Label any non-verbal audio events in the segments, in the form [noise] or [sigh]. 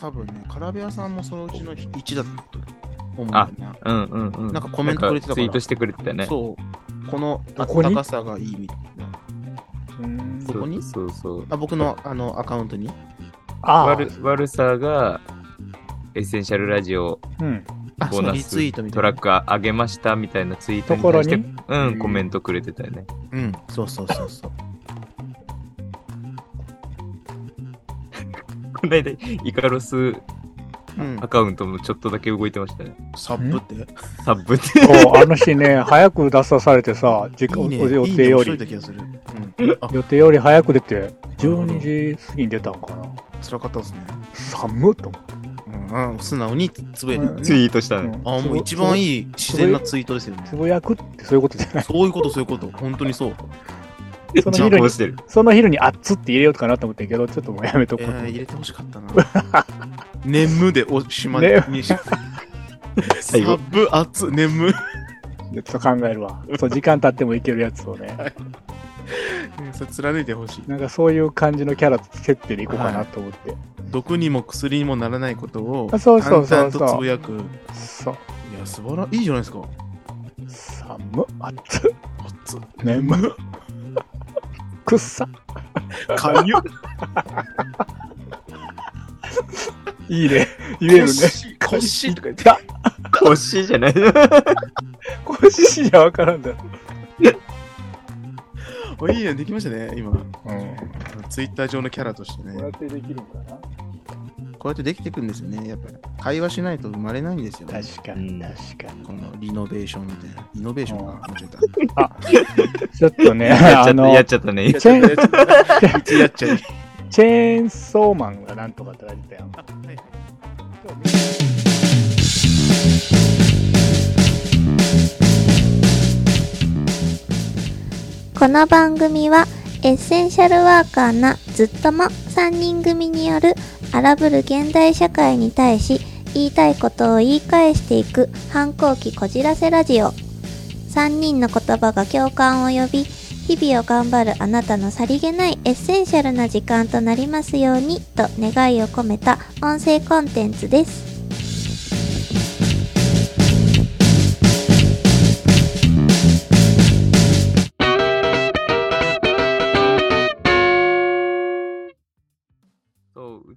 多分ね、カラベアさんもそのうちの1だと思うんだよね。うんうんうん。なんかコメントくれてたからツイートしてくれてたね。そう。この暖かさがいいみたいな。うんどこに？そうそうそう。あ僕のあのアカウントにああ悪悪さが、エッセンシャルラジオうん。あ、ボーナスそうリツイート。ラック上げましたみたいなツイートにところ対して、にうん、コメントくれてたよね。うん、そうそうそうそう。[laughs] この間、イカロスうんア。カウントもちょっとだけ動いてましたね。サップって？サブって。[laughs] あの日ね、早く出さされてさ、時間ね。予定より、予定より早く出て、12時過ぎに出たのかな。辛かったですね。寒っと思って。うん、うん素直につぶやいてるうんツイートしたね。あ、もう一番いい自然なツイートですよね。つぶやくってそういうことじゃない。そういうこと、そういうこと。本当にそう。その昼に。その昼に熱って入れようかなと思ったけど、ちょっともうやめとこう。えー、入れてほしかったな。眠でおしまねに [laughs] し。サブ熱眠。[laughs] ちょっと考えるわ。そう、時間経ってもいけるやつをね。それ貫いてほしい。なんかそういう感じのキャラ設定でいこうかなと思って。毒にも薬にもならないことをあそうそうそうそうとつぶやく。いそう。や、素晴らいいじゃないですか。寒っ、熱っ、熱眠っ、くっさ。かゆいいね。言えるね。コッシーとか言って。だ腰じゃない。コシシじゃわからんだろ。おいいね、できましたね、今。うん。ツイッター上のキャラとしてね。こうやってできるんかなこうやってできていくんですよね。やっぱり会話しないと生まれないんですよ、ね。確かに、うん確かに。このリノベーションみたいな。リノベーションか。間違えちょっとね、やっちゃった、あのやっ、ちゃったね。た。チェーンやっちゃったいつやっちゃい。チェーンソーマンがなんとかって言ってたやん。この番組はエッセンシャルワーカーなずっとも3人組による荒ぶる現代社会に対し言いたいことを言い返していく反抗期こじらせラジオ。3人の言葉が共感を呼び日々を頑張るあなたのさりげないエッセンシャルな時間となりますようにと願いを込めた音声コンテンツです。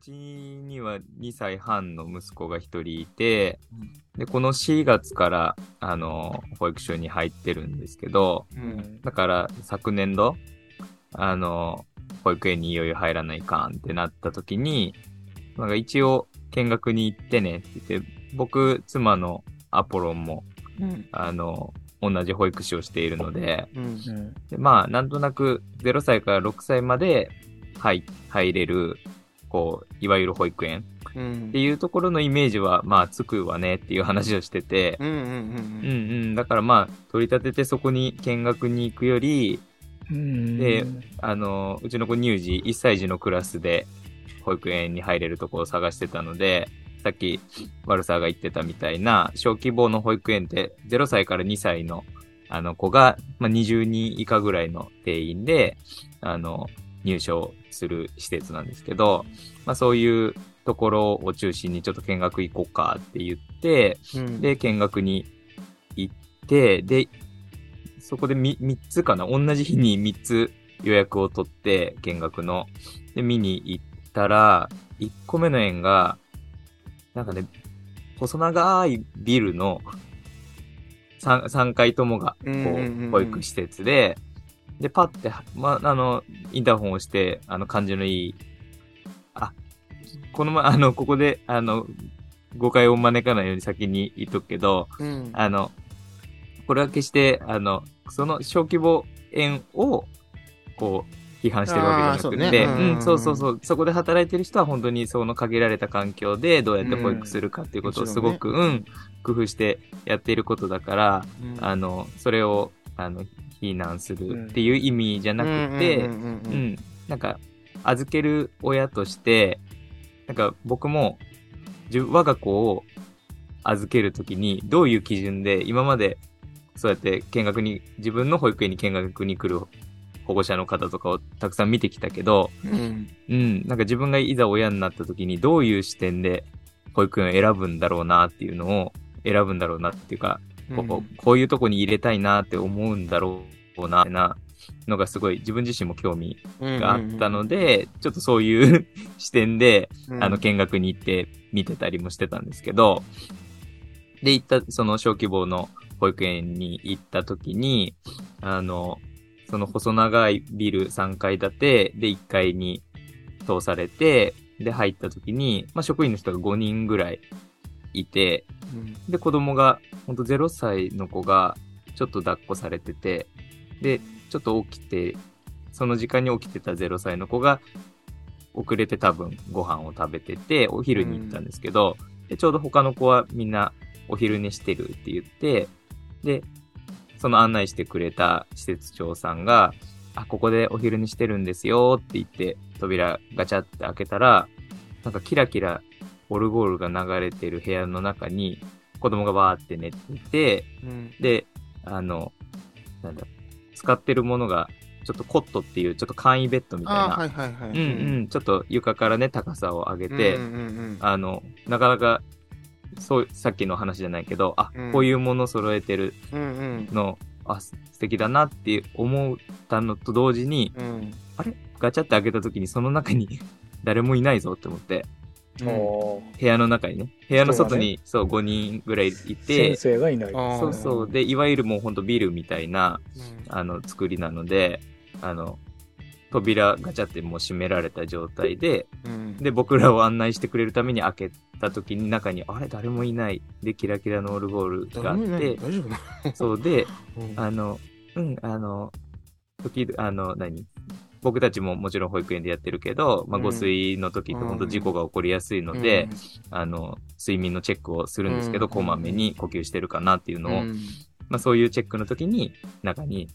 うちには2歳半の息子が1人いて、で、この4月から、あの、保育所に入ってるんですけど、うん。だから昨年度、あの、保育園にいよいよ入らないかんってなった時に、なんか一応見学に行ってねって言って、僕、妻のアポロンも、うん。あの、同じ保育士をしているので、うん。うん。でまあ、なんとなく0歳から6歳まで入入れる、こう、いわゆる保育園うんっていうところのイメージは、まあ、つくわねっていう話をしてて、うんうんうんうんうん。だからまあ、取り立ててそこに見学に行くより、うん。であの、うちの子乳児、1歳児のクラスで保育園に入れるところを探してたので、さっき、ワルサーが言ってたみたいな、小規模の保育園って0歳から2歳のあの子が、まあ、20人以下ぐらいの定員で、あの、入所する施設なんですけど、まあそういうところを中心にちょっと見学行こうかって言って、うん。で、見学に行って、で、そこで 3, 3つかな同じ日に3つ予約を取って、見学の。で、見に行ったら、1個目の園が、なんかね、細長いビルの 3, 3階ともが、こうんうんうんうんう、保育施設で、で、パッて、ま、あの、インターホンを押して、あの、感じのいい、あ、このま、[laughs] あの、ここで、あの、誤解を招かないように先に言っとくけど、うん。あの、これは決して、あの、その小規模園を、こう、批判してるわけじゃなくて、うね。うんうん、そうそうそう、そこで働いてる人は本当にその限られた環境でどうやって保育するかっていうことをすごく、ううん、工夫してやっていることだから、うん。あの、それを、あの、非難するっていう意味じゃなくて、うんなんか、預ける親として、なんか僕も、我が子を預けるときに、どういう基準で、今までそうやって見学に、自分の保育園に見学に来る保護者の方とかをたくさん見てきたけど、うん。うん、なんか自分がいざ親になった時にどういう視点で保育園を選ぶんだろうなっていうのを選ぶんだろうなっていうか、こここういうとこに入れたいなって思うんだろうな、なのがすごい自分自身も興味があったので、ちょっとそういう [laughs] 視点で、うん、あの、見学に行って見てたりもしてたんですけど、で、行った、その小規模の保育園に行った時に、あの、その細長いビル3階建てで1階に通されて、で、入った時に、まあ、職員の人が5人ぐらいいて、うん、で、子供が、ほんと0歳の子が、ちょっと抱っこされてて、で、ちょっと起きて、その時間に起きてた0歳の子が、遅れて多分ご飯を食べてて、お昼に行ったんですけど、でちょうど他の子はみんなお昼寝してるって言って、で、その案内してくれた施設長さんが、あ、ここでお昼寝してるんですよって言って、扉ガチャって開けたら、なんかキラキラオルゴールが流れてる部屋の中に、子供がバーって寝てて、うん、で、あの、なんだ、使ってるものが、ちょっとコットっていう、ちょっと簡易ベッドみたいあな、はいはいはい。うんうん、ちょっと床からね、高さを上げて、うんうんうんあの、なかなか、そう、さっきの話じゃないけど、あ、うん。こういうもの揃えてるうんうん。の、あ、す素敵だなって思ったのと同時に、うん。あれ？ガチャって開けた時にその中に [laughs] 誰もいないぞって思って、うん。お部屋の中にね、部屋の外人に、そう、5人ぐらいいーて。先、生がいない。そうそう。で、いわゆるもうほんとビルみたいな、うん。あの、作りなので、あの、扉ガチャってもう閉められた状態で、うん。で、僕らを案内してくれるために開けた時に中に、あれ誰もいない。で、キラキラのオルゴールがあっ誰もいない。て、大丈夫なそうで、うん。あの、うん、あの、時々、あの、何？僕たちももちろん保育園でやってるけど、まあ、うん。誤水の時って本当事故が起こりやすいので、あの、睡眠のチェックをするんですけど、うん。こまめに呼吸してるかなっていうのを、うん。まあそういうチェックの時に中に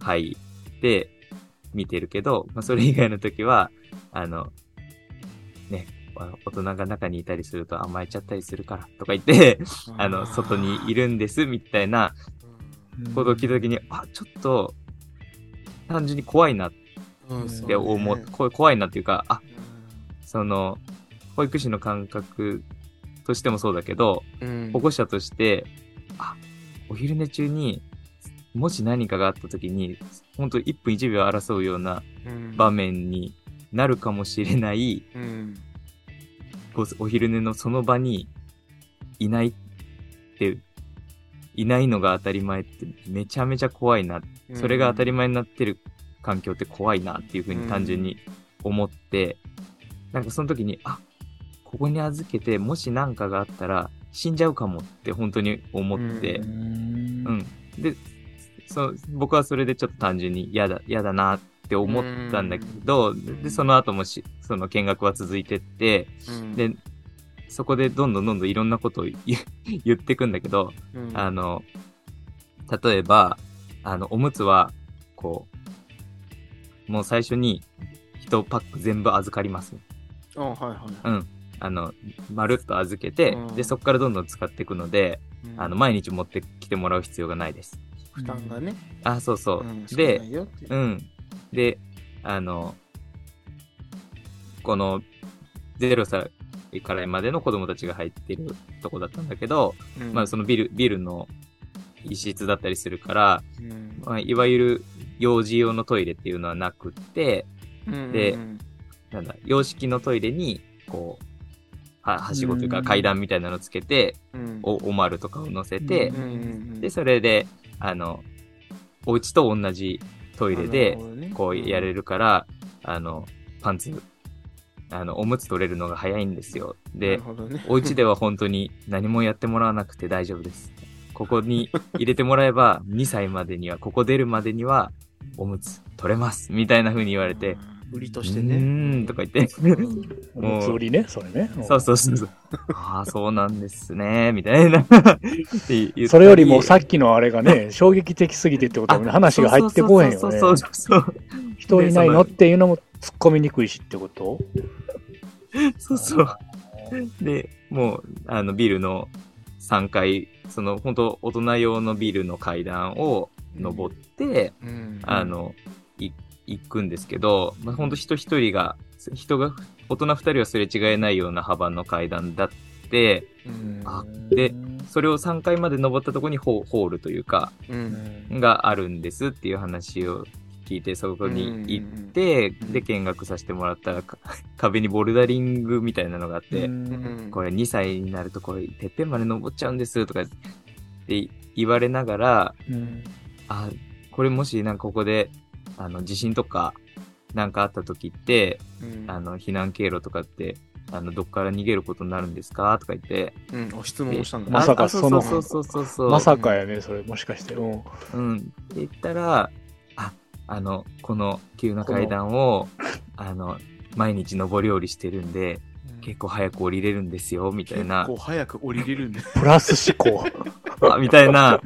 入って見てるけど、まあそれ以外の時は、あの、ね、あ大人が中にいたりすると甘えちゃったりするからとか言って、あの、外にいるんですみたいなことを聞いた時に、あ、ちょっと、単純に怖いなっうんて思う、こ怖いなっていうか、あ、その、保育士の感覚としてもそうだけど、うん。保護者として、あ、お昼寝中に、もし何かがあった時に、本当1分1秒争うようなうん。場面になるかもしれない、うん。お昼寝のその場にいないって、いないのが当たり前ってめちゃめちゃ怖いな。それが当たり前になってる環境って怖いなっていうふうに単純に思って、なんかその時に、あ、ここに預けて、もし何かがあったら死んじゃうかもって本当に思って、ううん。ん。で、そ僕はそれでちょっと単純に嫌だ、嫌だなって思ったんだけど、で、その後もし、その見学は続いてって、うん。で、そこでどんどんどんどんいろんなことを言 [laughs] 言ってくんだけど、うん。あの、例えば、あの、おむつは、こう、もう最初に、一パック全部預かります。あはいはいうん。あの、まるっと預けて、うんで、そこからどんどん使っていくので、うんあの、毎日持ってきてもらう必要がないです。負担がねあ、そうそう。うん少でううん。で、あの、この、0歳からまでの子供たちが入ってるとこだったんだけど、うんまあそのビル、ビルの一室だったりするから、うん。まあ、いわゆる幼児用のトイレっていうのはなくって、でうんなんだ、洋式のトイレに、こう、は、はしごというかうん。階段みたいなのつけて、うん。お、おまるとかを乗せてう、うんうんで、それで、あの、お家と同じトイレで、こうやれるるから、あの、パンツ、あの、おむつ取れるのが早いんですよ。で、お家では本当に何もやってもらわなくて大丈夫です。ここに入れてもらえば、2歳までには、ここ出るまでには、おむつ取れます。みたいな風に言われて、売りとうしてねーん、とか言って、おむつ売りね、それね。そうそうそうそう。ああ、そうなんですね、みたいな。それよりもさっきのあれがね、[laughs] 衝撃的すぎてってことはね、話が入ってこへんよね。そうそうそうそう。人いないのっていうのも突っ込みにくいしってこと？そうそう。で、もう、あの、ビルの3階、その本当大人用のビルの階段を登って、うん。あの、い行くんですけど、まあ、本当人一人が、人が、大人二人はすれ違えないような幅の階段だって、うん。あでそれを3階まで登ったところにホホールというか、うん。があるんですっていう話を聞いて、そこに行って、で、見学させてもらったら、か [laughs] 壁にボルダリングみたいなのがあって、うんこれ2歳になるとこれ、てっぺんまで登っちゃうんですとかって言われながら、うんあ、これもしなんかここで、あの、地震とか、なんかあった時って、うんあの、避難経路とかって、あの、どっから逃げることになるんですか？とか言って。うん、お質問をしたんだまさかそのそうそうそうそう。まさかやね、それ、もしかして。うん。うん。って言ったら、あ、あの、この急な階段を、あの、毎日上り下りしてるんで、結構早く降りれるんですよ、みたいな結構。早く降りれるんで。プラス思考。あみたいな。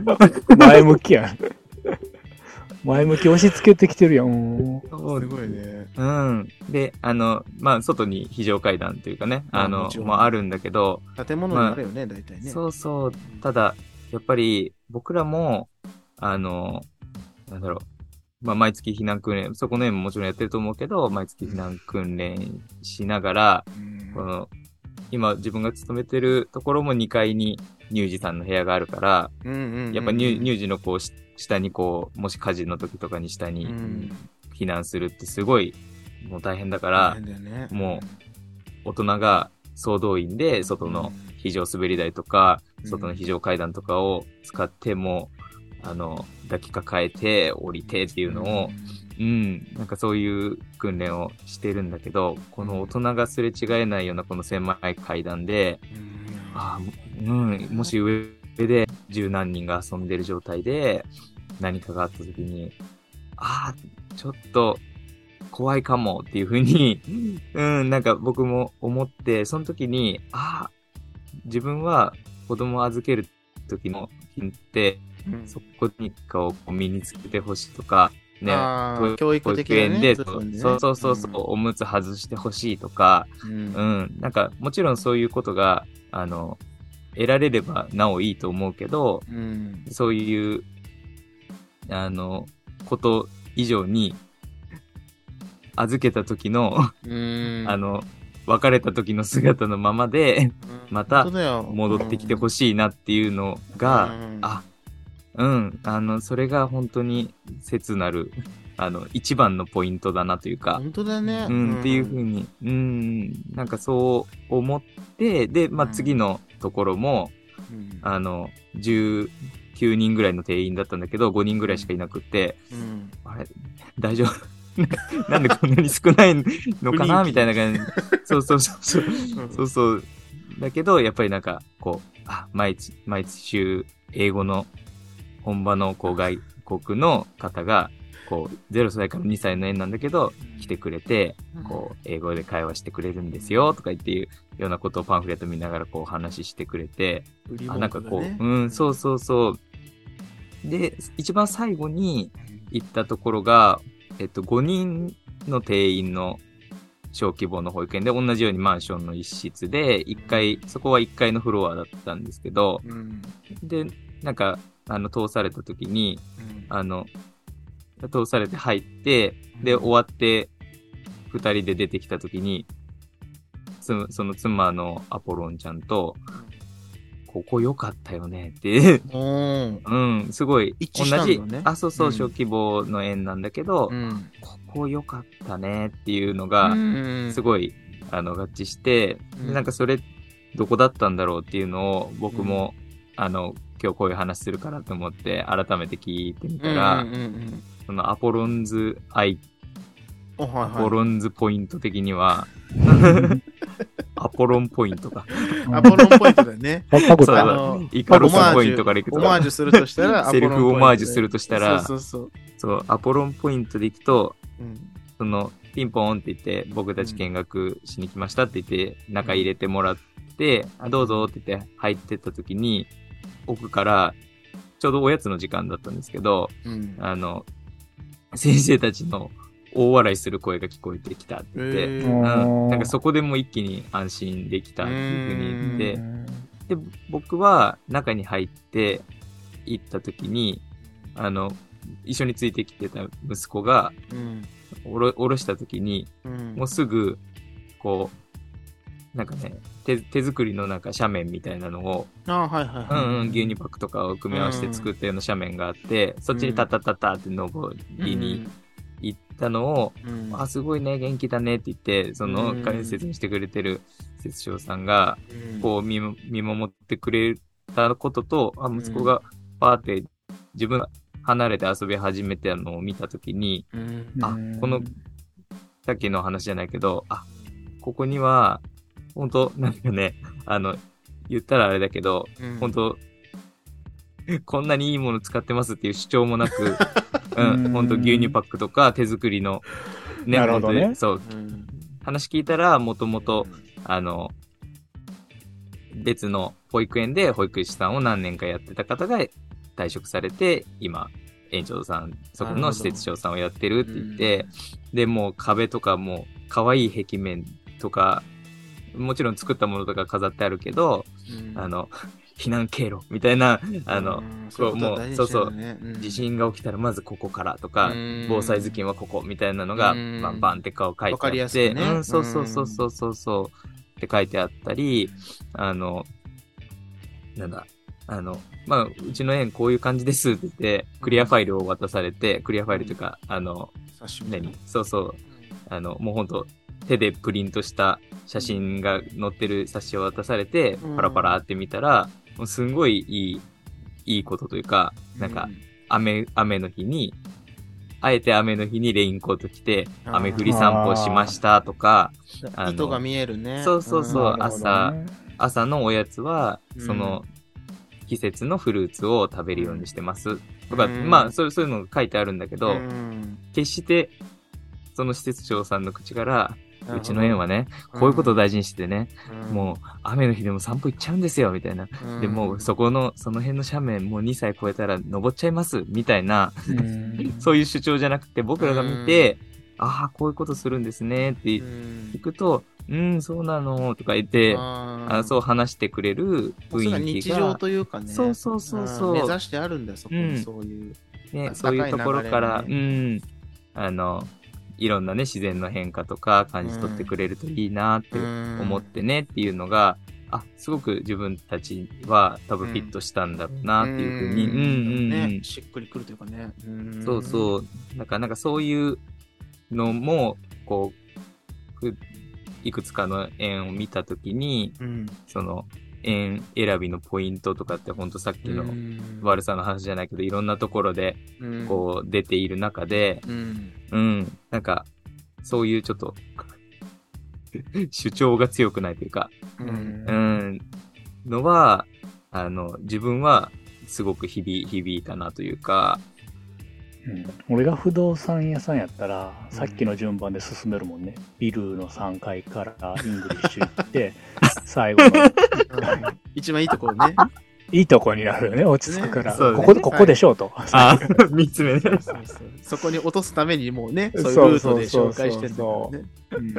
前向きやん。前向き押し付けてきてるやん。うんすごいね。うん。で、あの、まあ、外に非常階段というかね、あのまあもち、ろんもあるんだけど、建物にあるよね、大体ね。そうそう。ただ、やっぱり僕らも、あの、なんだろう。まあ、毎月避難訓練、そこの園ももちろんやってると思うけど、毎月避難訓練しながら、うん。この、今自分が勤めてるところも2階に乳児さんの部屋があるから、うんうんうんやっぱ乳乳児のこう、し下にこう、もし火事の時とかに下うにん。避難するってすごい、もう大変だからね。も大人が総動員で外の非常滑り台とか、うん。外の非常階段とかを使っても、あの、抱きかかえて降りてっていうのを、うん、なんかそういう訓練をしてるんだけど、この大人がすれ違えないようなこの狭い階段で、うん。あーうん、もし上で十何人が遊んでる状態で何かがあった時に、ああ、ちょっと怖いかもっていうふうに、うん、なんか僕も思って、その時に、ああ、自分は子供を預ける時の日って、うんそこにかをこう身につけてほしいとか、ね、教育保的なねで、そうそうそうそう、おむつ外してほしいとか、うん。うん、なんか、もちろんそういうことが、あの、得られればなおいいと思うけど、うん。そういう、あの、こと以上に、預けた時の、うん。あの、別れた時の姿のままで、また戻ってきてほしいなっていうのが、うん。あ、うん、あの、それが本当に切なる、あの、一番のポイントだなというか、本当だね。うん、っていうふうに、うん、なんかそう思って、で、まあ、うん。次のところも、うん。あの、19人ぐらいの定員だったんだけど、5人ぐらいしかいなくって、うん。あれ、大丈夫？[laughs] なんでこんなに少ないのかな？みたいな感じ。そうそうそうそう。うん。そうそう。だけど、やっぱりなんか、こう、あ、毎日、毎週、英語の本場のこう外国の方が、こう、0歳から2歳の園なんだけど、来てくれて、こう、英語で会話してくれるんですよ、とか言っていうようなことをパンフレット見ながらこう話してくれて、あ、売り文なんかこう、うん、そうそうそう。で、一番最後に行ったところが、えっと、5人の定員の小規模の保育園で、同じようにマンションの一室で、1階、そこは1階のフロアだったんですけど、うん。で、なんか、あの、通された時に、うん。あの、通されて入って、で、終わって、二人で出てきた時に、つその妻のアポロンちゃんと、ここ良かったよねって、うん。うん、すごい、一致したんだね。あ、そうそうう、ん。小規模の園なんだけど、うん。ここ良かったねっていうのが、うん。すごい、あの、合致して、うん。でなんかそれ、どこだったんだろうっていうのを、僕も、あの、今日こういう話するからと思って、改めて聞いてみたら、うんうんうんそのアポロンズ愛、おはいはい。アポロンズポイント的には、[laughs] アポロンポイントか。アポロンポイントだよね。[laughs] そうだあのイカロスポイントからいくと。オ、マージュするとしたら、セルフオマージュするとしたら、そうそうそう、アポロンポイントでいくと、そう。うん。その、ピンポーンって言って、僕たち見学しに来ましたって言って、中入れてもらって、あどうぞって言って入ってった時に、奥から、ちょうどおやつの時間だったんですけど、うんあの、先生たちの大笑いする声が聞こえてきたって言って、うん、うんなんかそこでもう一気に安心できたっていうふうに言って、で、僕は中に入って行った時に、あの、一緒についてきてた息子が、うん。おろ、おろした時に、うん。もうすぐ、こう、なんかね、手、手作りのなんか斜面みたいなのを、ああ、はいはいはい。うんうん、牛乳パックとかを組み合わせて作ったような斜面があって、そっちにタタタタって登りに行ったのを、うん、うんあ、すごいね、元気だねって言って、その、うん解説にしてくれてる節長さんが、うんこう見守ってくれたことと、あ、息子がパーって自分が離れて遊び始めたのを見たときに、うん。あうんこのさっきの話じゃないけど、あ、ここには、本当なんかね、あの、言ったらあれだけど、うん。本当こんなにいいもの使ってますっていう主張もなく、う [laughs] うん。ん、本当牛乳パックとか手作りの、ね、なるほどね。そう、うん。話聞いたら、もともと、あの、別の保育園で保育士さんを何年かやってた方が退職されて、今、園長さん、そこの施設長さんをやってるって言って、で、もう壁とかも可愛い壁面とか、もちろん作ったものとか飾ってあるけど、うん。あの、避難経路みたいな、あの、うん。こうもう、そうそう、う地震が起きたらまずここからとか、うん。防災頭巾はここみたいなのが、うん。バンバンって顔書いてあって、ね。うん、そうそうそうそうそうそうって書いてあったり、あの、なんだ、あの、まあ、うちの園こういう感じですって言って、クリアファイルを渡されて、クリアファイルというか、あの、何？そうそう、あの、もうほんと、手でプリントした写真が載ってる冊子を渡されてうん、パラパラって見たら、もうすんごいいい、いいことというか、なんか、雨、雨の日に、あえて雨の日にレインコート着て、雨降り散歩しましたとか、あの糸が見えるね。そうそうそううん。なるほどね。朝のおやつは、うん。その、季節のフルーツを食べるようにしてます。とか、うん。まあ、そうそういうのが書いてあるんだけど、うん。決して、その施設長さんの口から、うちの園はね、うん。こういうことを大事にしてね、うん。もう雨の日でも散歩行っちゃうんですよ、みたいな。うん。で、もうそこの、その辺の斜面もう2歳超えたら登っちゃいます、みたいな、うん。[laughs] そういう主張じゃなくて、僕らが見て、ああ、こういうことするんですね、ってうん。聞くと、うん、そうなの、とか言って、ああそう話してくれる雰囲気日常が、というかね。そうそうそうそう。うん。目指してあるんだよ、そこうん。にそういう。ね、そういうところから、流うん、あの、いろんなね、自然の変化とか感じ取ってくれるといいなって思ってねっていうのが、あ、すごく自分たちは多分フィットしたんだろうなっていうふうに、うんうんうんね、しっくりくるというかね。うんそうそう。なんか、なんかそういうのも、こう、ふいくつかの円を見たときに、うん。その、円選びのポイントとかってほんとさっきのうん悪さの話じゃないけど、いろんなところで、うんこう、出ている中で、うん。うん、なんか、そういうちょっと、主張が強くないというか、う。うんうん、のは、あの、自分はすごく響響いたなというか、うん俺が不動産屋さんやったら、さっきの順番で進めるもんね。ビルの3階からイングリッシュ行って、[laughs] 最後のうん一番いいところね。[laughs] いいとこになるよね、落ち着くから。ねそうここ、ここでしょうと。あ、[laughs] 三つ目ね。そうそうそこに落とすためにもうね、そういうルートで紹介してるんだね。うん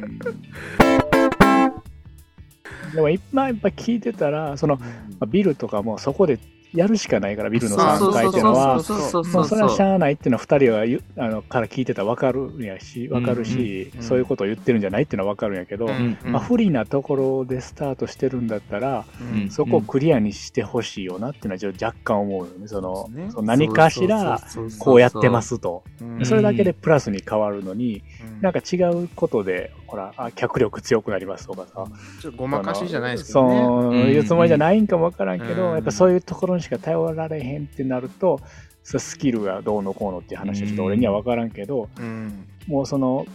でも今やっぱ聞いてたら、その、まあビルとかもそこでやるしかないから、ビルの3階っていうのは、そうそうまあ、そうそれはし。ゃあないっていうのは2人は言うあのから聞いてたら分かるんやし、分かるし、うん。そういうことを言ってるんじゃないっていうのは分かるんやけど、うんまあ、不利なところでスタートしてるんだったら、うんそこをクリアにしてほしいよなっていうのはちょっと若干思うよね。そのね。その何かしらそうそうそうそう。こうやってますと。うん。それだけでプラスに変わるのに、うん。なんか違うことで、ほら、あ脚力強くなりますとかさ、ちょっとごまかしじゃないですけどね。そういうつもりじゃないんかもわからんけど、うん。やっぱそういうところにしか頼られへんってなると、スキルがどうのこうのっていう話はちょっと俺にはわからんけど、うん。もうその、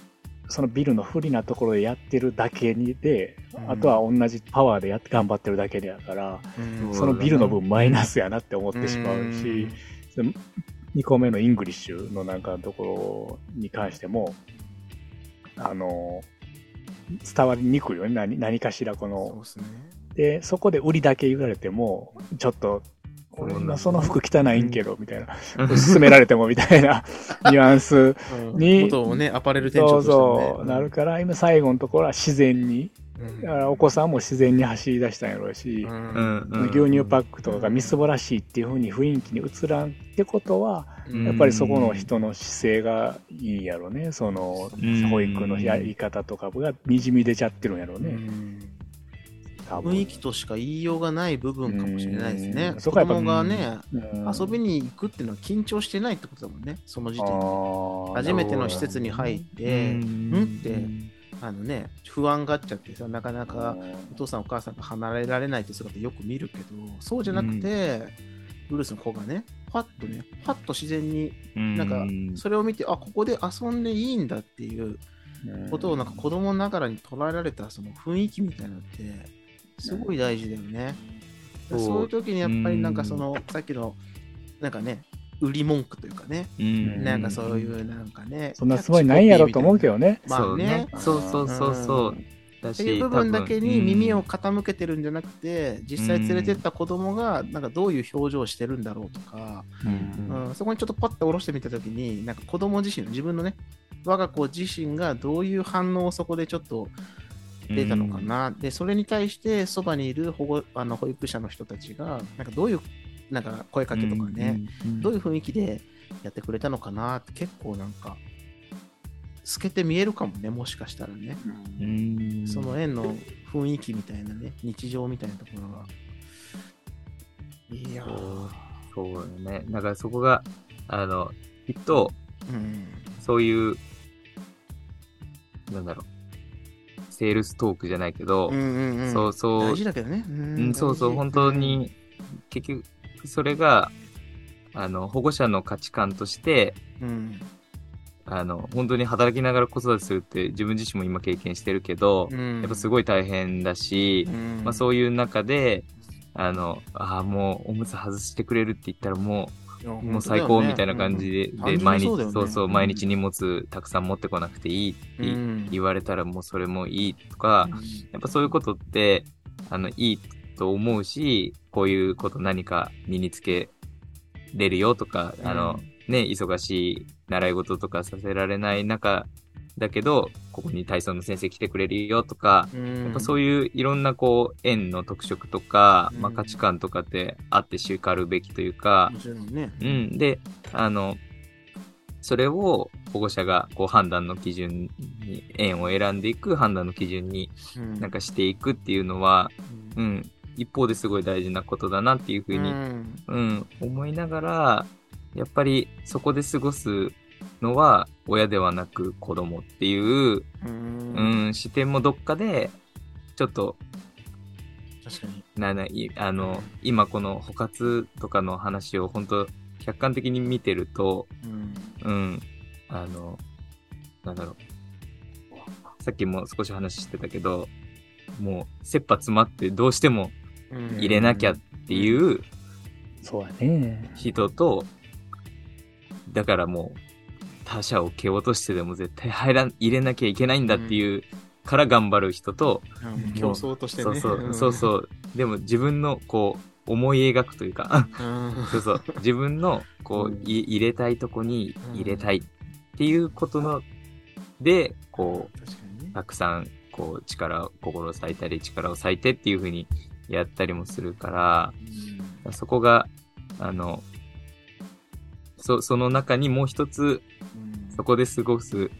そのビルの不利なところでやってるだけにで、うん。あとは同じパワーでやって頑張ってるだけでやから、うん。そのビルの分マイナスやなって思ってしまうし、2個目のイングリッシュのなんかのところに関しても、あの、伝わりにくいよね。何何かしらこので。すね。で、そこで売りだけ言われても、ちょっと、俺のその服着ないんけど、みたいな。勧められてもみたいな [laughs] ニュアンス。にをね、アパレル店長そうとしてもね。そう、なるから、今最後のところは自然に、だからお子さんも自然に走り出したんやろうし。牛乳パックとかがみすぼらしいっていう風に雰囲気に映らんってことは、うんやっぱりそこの人の姿勢がいいんやろうね。そのうん保育のやり方とかがにじみ出ちゃってるんやろうね。雰囲気としか言いようがない部分かもしれないですねう。ん子供がね、うん遊びに行くっていうのは緊張してないってことだもんね、その時点で。初めての施設に入って、うんんって、あのね、不安がっちゃってさ、なかなかお父さんお母さんが離れられないって姿よく見るけど、そうじゃなくて、ブルースの子がね、パッとね、パッと自然に、なんか、それを見て、あ、ここで遊んでいいんだっていうことを、なんか子供ながらに捉えられたその雰囲気みたいなのって、すごい大事だよね。そう。そういう時にやっぱりなんかその、さっきの、なんかね、売り文句というかね、うん。なんかそういうなんかね、そんなつもりないんやろと思うけどね。まあねそうそうそうそう。だっていうし、部分だけに耳を多傾けてるんじゃなくて、実際連れてった子供がなんかどういう表情をしてるんだろうとか、分うんそこにちょっとパッと下ろしてみたときに、なんか子供自身、自分のね、我が子自身がどういう反応をそこでちょっと出たのかな。で、それに対してそばにいる保護あの保育者の人たちが、なんかどういうなんか声かけとかね、どういう雰囲気でやってくれたのかなって結構なんか、透けて見えるかもね、もしかしたらね。うんその園の雰囲気みたいなね、日常みたいなところが。いやーそうね。だからそこが、あの、きっと、うん。そういう、なんだろう、セールストークじゃないけど、うんうんうん。そうそう大事だけどね。ううん、そうそう、本当。に、結局、それが、あの、保護者の価値観として、うん。あの、本当に働きながら子育てするって自分自身も今経験してるけど、うん。やっぱすごい大変だし、うん、まあそういう中で、あの、ああ、もうおむつ外してくれるって言ったらもう、もう最高みたいな感じで、うん。で、毎日、そうね。そうそう、うん。毎日荷物たくさん持ってこなくていいってうん。言われたらもうそれもいいとか、やっぱそういうことって、あの、いいと思うし、こういうこと何か身につけれるよとか、あの、ね、忙しい習い事とかさせられない中だけど、ここに体操の先生来てくれるよとか、うん、やっぱそういういろんなこう、園の特色とか、うん。まあ価値観とかってあってしかるべきというか、ね。うん。で、あの、それを保護者がこう判断の基準に、園を選んでいく判断の基準にうん。なんかしていくっていうのは、うん、一方ですごい大事なことだなっていうふうに、んうん、思いながら、やっぱりそこで過ごすのは親ではなく子供っていう、うんうん、視点もどっかで、ちょっと、確かに。なない、あの、今この補活とかの話を本当客観的に見てると、うんうん、あの、なんだろう。さっきも少し話してたけど、もう、切羽詰まってどうしてもうん入れなきゃっていうそうやね。人と、だからもう、他者を蹴落としてでも絶対入らん、入れなきゃいけないんだっていうから頑張る人と、うん競争としてね。そうそう、そうそう。でも自分のこう、思い描くというか、うん。[laughs] そうそう、自分のこうう、い入れたいとこに入れたいっていうことの、で、こう。たくさん、こう、力を、心を割いたり、力を割いてっていう風にやったりもするから、そこが、あの、そ、その中にもう一つ、うん。そこで過ごす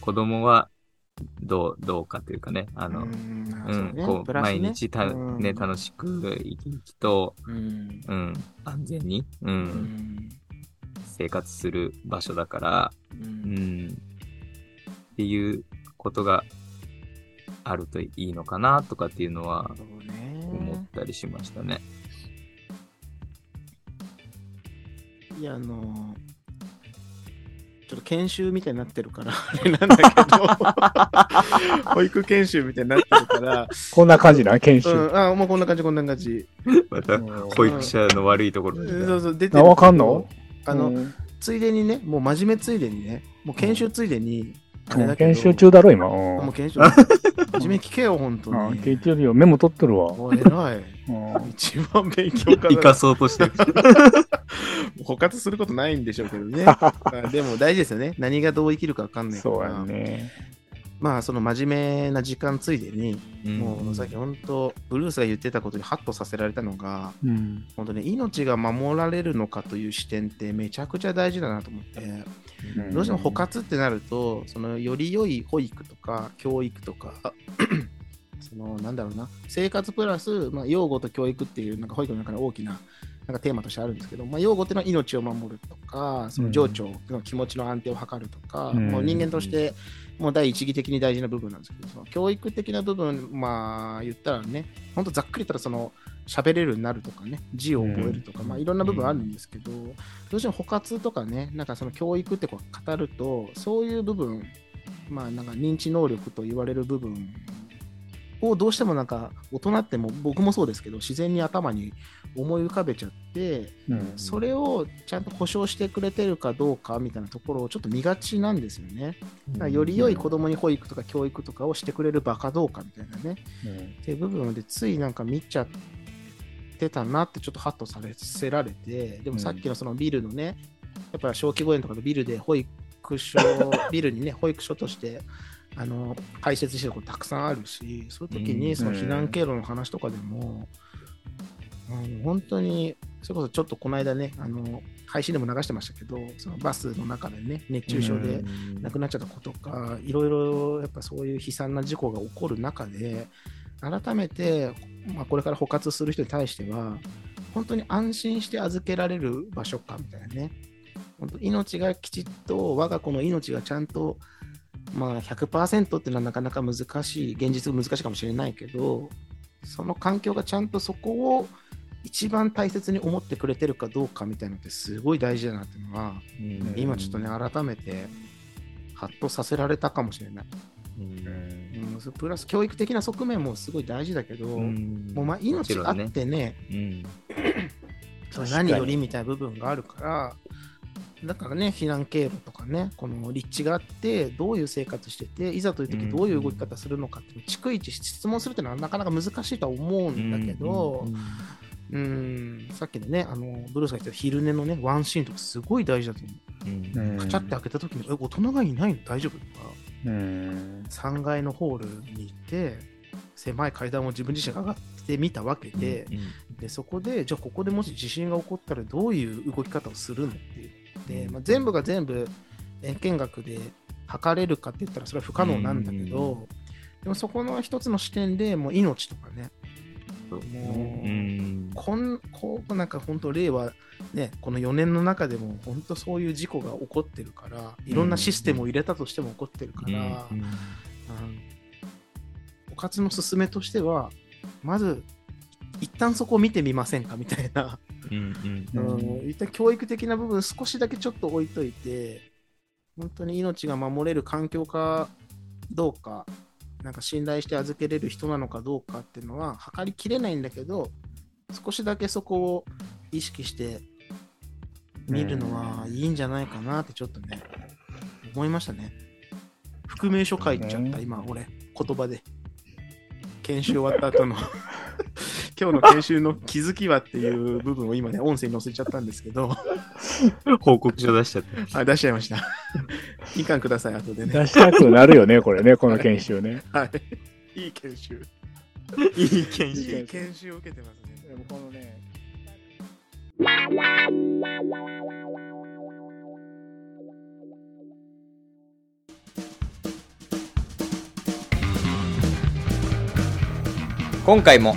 子供は、どう、どうかというかね、あの、ううん、うね。こう、ね。毎日た、うん。ね、楽しく生き生きと、うん。うん、安全に、う、うん。ん生活する場所だから、ううん。ん、っていうことがあるといいのかなとかっていうのは思ったりしましたね。いや、あのちょっと研修みたいになってるから、[laughs] あれなんだけど、[laughs] 保育研修みたいになってるから、こんな感じな、研修。うん、あ、もうこんな感じ、こんな感じ。また、うん。保育者の悪いところで、そうそう、出てあ、わかんの？あの、うん。ついでにね、もう真面目ついでにね、もう研修ついでに、だけど研修中だろ、今。うんもう研修、真面目聞けよ、本当あに。聞いてるよ。メモ取ってるわ。偉い。うん一番勉強家生かだ。そうとしてる。補活することないんでしょうけどね。[laughs] まあでも大事ですよね。何がどう生きるか分かんないから。そうやね。まあ、その真面目な時間ついでに、うんもうさっき本当、ブルースが言ってたことにハッとさせられたのが、うん。本当ね、命が守られるのかという視点ってめちゃくちゃ大事だなと思って、うんどうしても補活ってなると、そのより良い保育とか教育とか、[clears throat] そのなんだろうな、生活プラス、まあ、養護と教育っていうなんか保育の中で大きななんかテーマとしてあるんですけど、まあ、養護っていうのは命を守るとか、その情緒の気持ちの安定を図るとか、うん。もう人間としてもう第一義的に大事な部分なんですけど、その教育的な部分、まあ言ったらね、本当ざっくり言ったらその喋れるようになるとかね、字を覚えるとか、うんまあいろんな部分あるんですけど、どうしても補活とかね、なんかその教育ってこう語ると、そういう部分、まあなんか認知能力と言われる部分をどうしてもなんか大人っても僕もそうですけど、自然に頭に思い浮かべちゃって、うんそれをちゃんと保証してくれてるかどうかみたいなところをちょっと見がちなんですよね。だからより良い子供に保育とか教育とかをしてくれる場かどうかみたいなね。うんっていう部分でついなんか見ちゃってたなってちょっとハッとさせられて、でもさっきのそのビルのね、やっぱ小規模園とかのビルで保育所、[laughs] ビルにね、保育所として、あの、開設してるとこたくさんあるし、そういう時うん。にその避難経路の話とかでも、うん本当に、それこそちょっとこの間ね、あの、配信でも流してましたけど、そのバスの中でね、熱中症で亡くなっちゃった子とか、いろいろやっぱそういう悲惨な事故が起こる中で、改めて、まあ、これから捕獲する人に対しては、本当に安心して預けられる場所かみたいなね、本当命がきちっと、我が子の命がちゃんと、まあ、100%っていうのはなかなか難しい、現実難しいかもしれないけど、その環境がちゃんとそこを一番大切に思ってくれてるかどうかみたいなのってすごい大事だなっていうのは、うん今ちょっとね、改めて、ハッとさせられたかもしれない。うん。うん、そうプラス教育的な側面もすごい大事だけど、うん。もうまあ命があってね、うん。[clears throat] それ何よりみたいな部分があるから、だからね、避難経路とかね、この立地があって、どういう生活してて、いざという時どういう動き方するのかっていうのを逐一質問するっていうのはなかなか難しいとは思うんだけど、うん、さっきのね、あのブルースが言ってた昼寝のね、ワンシーンとかすごい大事だと思う。うん。うんカチャって開けた時に、え、大人がいないの？大丈夫？とか、うん。3階のホールに行って、狭い階段を自分自身が上がってみたわけで、でそこで、じゃあここでもし地震が起こったらどういう動き方をするのっていう。で、まあ、全部が全部円圏学で測れるかって言ったらそれは不可能なんだけど、でもそこの一つの視点でもう命とかね、もう、うん。こんこうなんか本当令和ねこの4年の中でも本当そういう事故が起こってるからいろんなシステムを入れたとしても起こってるから、うんうんおかつの勧めとしてはまず一旦そこを見てみませんかみたいな、うんうん。うん、一旦教育的な部分少しだけちょっと置いといて本当に命が守れる環境かどうかなんか信頼して預けれる人なのかどうかっていうのは測りきれないんだけど少しだけそこを意識して見るのはいいんじゃないかなってちょっとね思いましたね。覆名書書いちゃった、ね。今俺言葉で。研修終わった後の今日の研修の気づきはっていう部分を今ね音声に載せちゃったんですけど。報告書出しちゃった。あ出しちゃいました。みかんください後でね。出したくなるよね、これね、この研修ね。はい。いい研修。いい研いい研修を受けてますね。でもこのね、今回も